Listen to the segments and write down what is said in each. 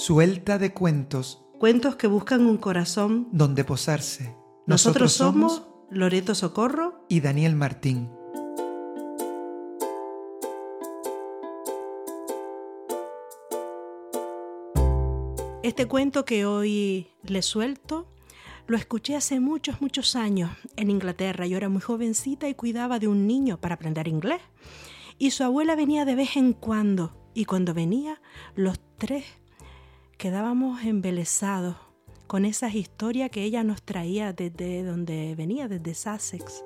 Suelta de cuentos Cuentos que buscan un corazón. donde posarse. Nosotros, somos Loreto Socorro. y Daniel Martín. Este cuento que hoy le suelto lo escuché hace muchos, muchos años en Inglaterra. Yo era muy jovencita y cuidaba de un niño para aprender inglés. Y su abuela venía de vez en cuando. Y cuando venía, los tres quedábamos embelesados con esas historias que ella nos traía desde donde venía, desde Sussex.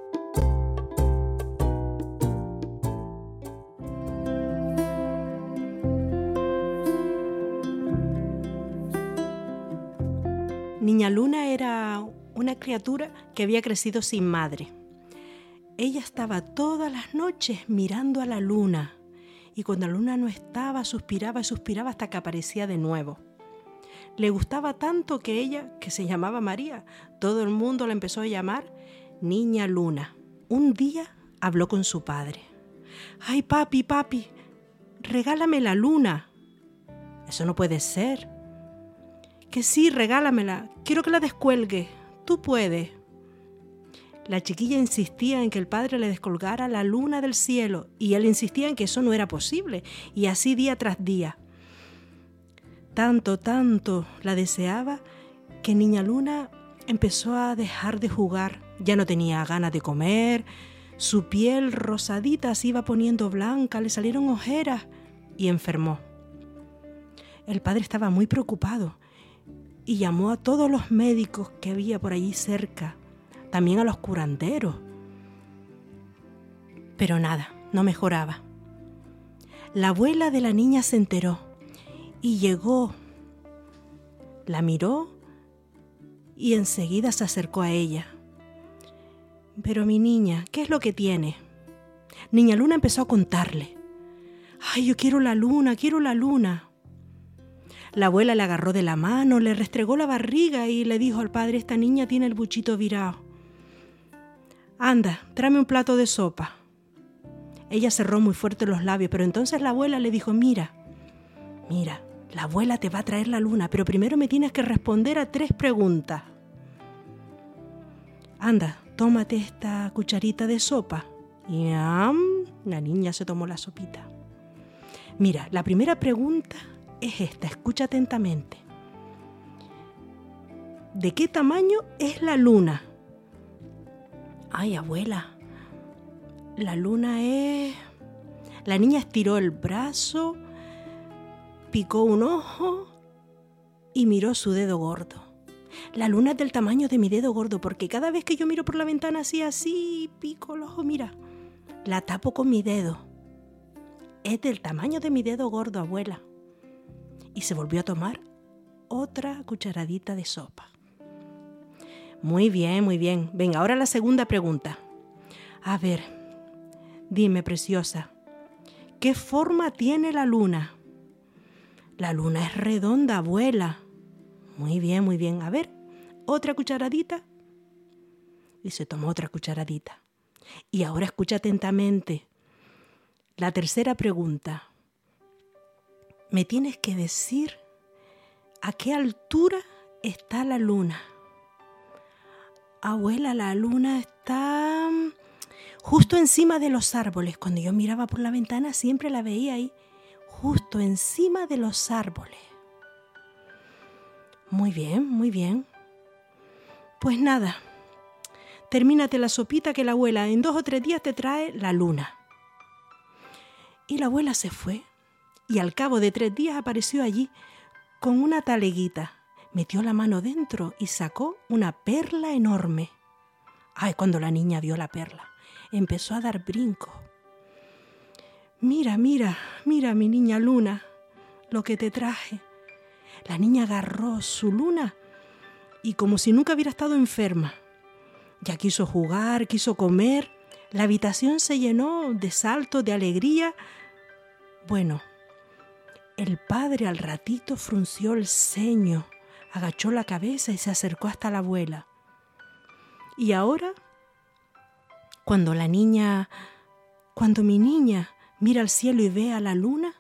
Niña Luna era una criatura que había crecido sin madre. Ella estaba todas las noches mirando a la luna y cuando la luna no estaba suspiraba y suspiraba hasta que aparecía de nuevo. Le gustaba tanto que ella, que se llamaba María, todo el mundo la empezó a llamar Niña Luna. Un día habló con su padre. Ay, papi, papi, regálame la luna. Eso no puede ser. Que sí, regálamela. Quiero que la descuelgue. Tú puedes. La chiquilla insistía en que el padre le descolgara la luna del cielo y él insistía en que eso no era posible. Y así día tras día. Tanto, tanto la deseaba que Niña Luna empezó a dejar de jugar. Ya no tenía ganas de comer. Su piel rosadita se iba poniendo blanca, le salieron ojeras y enfermó. El padre estaba muy preocupado y llamó a todos los médicos que había por allí cerca, también a los curanderos. Pero nada, no mejoraba. La abuela de la niña se enteró y llegó, la miró y enseguida se acercó a ella. Pero mi niña, ¿qué es lo que tiene? Niña Luna empezó a contarle. Ay, yo quiero la luna, quiero la luna. La abuela le agarró de la mano, le restregó la barriga y le dijo al padre, esta niña tiene el buchito virado. Anda, tráeme un plato de sopa. Ella cerró muy fuerte los labios, pero entonces la abuela le dijo, mira, mira, la abuela te va a traer la luna, pero primero me tienes que responder a tres preguntas. Anda, tómate esta cucharita de sopa. Y la niña se tomó la sopita. Mira, la primera pregunta es esta, escucha atentamente. ¿De qué tamaño es la luna? Ay, abuela, la luna es... La niña estiró el brazo, picó un ojo y miró su dedo gordo. La luna es del tamaño de mi dedo gordo porque cada vez que yo miro por la ventana así, así, pico el ojo, mira, la tapo con mi dedo. Es del tamaño de mi dedo gordo, abuela y se volvió a tomar otra cucharadita de sopa. Muy bien, muy bien. Venga, ahora la segunda pregunta. A ver, dime, preciosa, ¿qué forma tiene la luna? La luna es redonda, abuela. Muy bien, muy bien. A ver, otra cucharadita. Y se tomó otra cucharadita. Y ahora escucha atentamente. La tercera pregunta me tienes que decir a qué altura está la luna. Abuela, la luna está justo encima de los árboles. Cuando yo miraba por la ventana siempre la veía ahí, justo encima de los árboles. Muy bien, muy bien. Pues nada, termínate la sopita que la abuela en dos o tres días te trae la luna. Y la abuela se fue y al cabo de tres días apareció allí con una taleguita. Metió la mano dentro y sacó una perla enorme. Ay, cuando la niña vio la perla, empezó a dar brinco. Mira, mira, mira, mi niña luna, lo que te traje. La niña agarró su luna y como si nunca hubiera estado enferma. Ya quiso jugar, quiso comer. La habitación se llenó de saltos, de alegría. Bueno, el padre al ratito frunció el ceño, agachó la cabeza y se acercó hasta la abuela. Y ahora, cuando la niña, cuando mi niña mira al cielo y ve a la luna,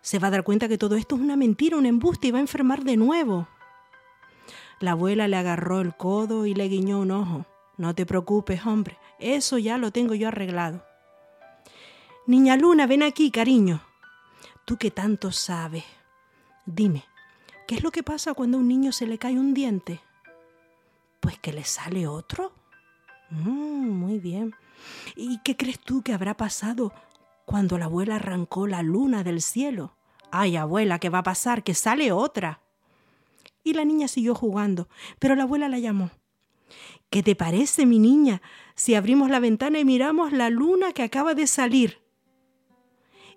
se va a dar cuenta que todo esto es una mentira, un embuste y va a enfermar de nuevo. La abuela le agarró el codo y le guiñó un ojo. No te preocupes, hombre, eso ya lo tengo yo arreglado. Niña Luna, ven aquí, cariño. Tú que tanto sabes. Dime, ¿qué es lo que pasa cuando a un niño se le cae un diente? Pues que le sale otro. Mm, muy bien. ¿Y qué crees tú que habrá pasado cuando la abuela arrancó la luna del cielo? Ay, abuela, ¿qué va a pasar? Que sale otra. Y la niña siguió jugando, pero la abuela la llamó. ¿Qué te parece, mi niña, si abrimos la ventana y miramos la luna que acaba de salir?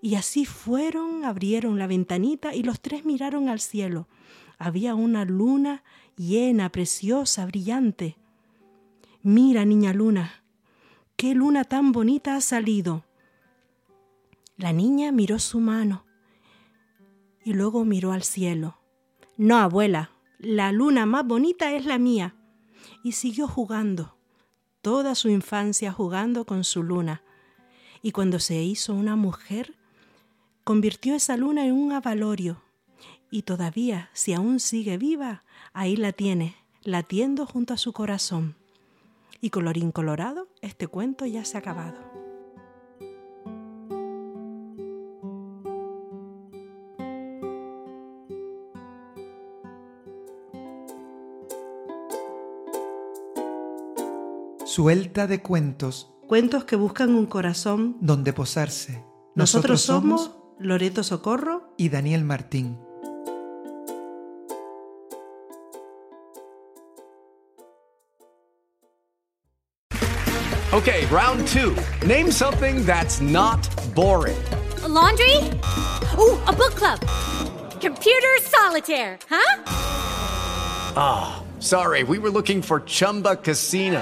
Y así fueron, abrieron la ventanita y los tres miraron al cielo. Había una luna llena, preciosa, brillante. Mira, niña luna, qué luna tan bonita ha salido. La niña miró su mano y luego miró al cielo. No, abuela, la luna más bonita es la mía. Y siguió jugando, toda su infancia jugando con su luna. Y cuando se hizo una mujer, convirtió esa luna en un avalorio. Y todavía, si aún sigue viva, ahí la tiene, latiendo junto a su corazón. Y colorín colorado, este cuento ya se ha acabado. Suelta de cuentos Cuentos que buscan un corazón. donde posarse. Nosotros, somos Loreto Socorro. y Daniel Martín. Okay, round two. Name something that's not boring. A laundry? Ooh, a book club. Computer solitaire, huh? Sorry, we were looking for Chumba Casino.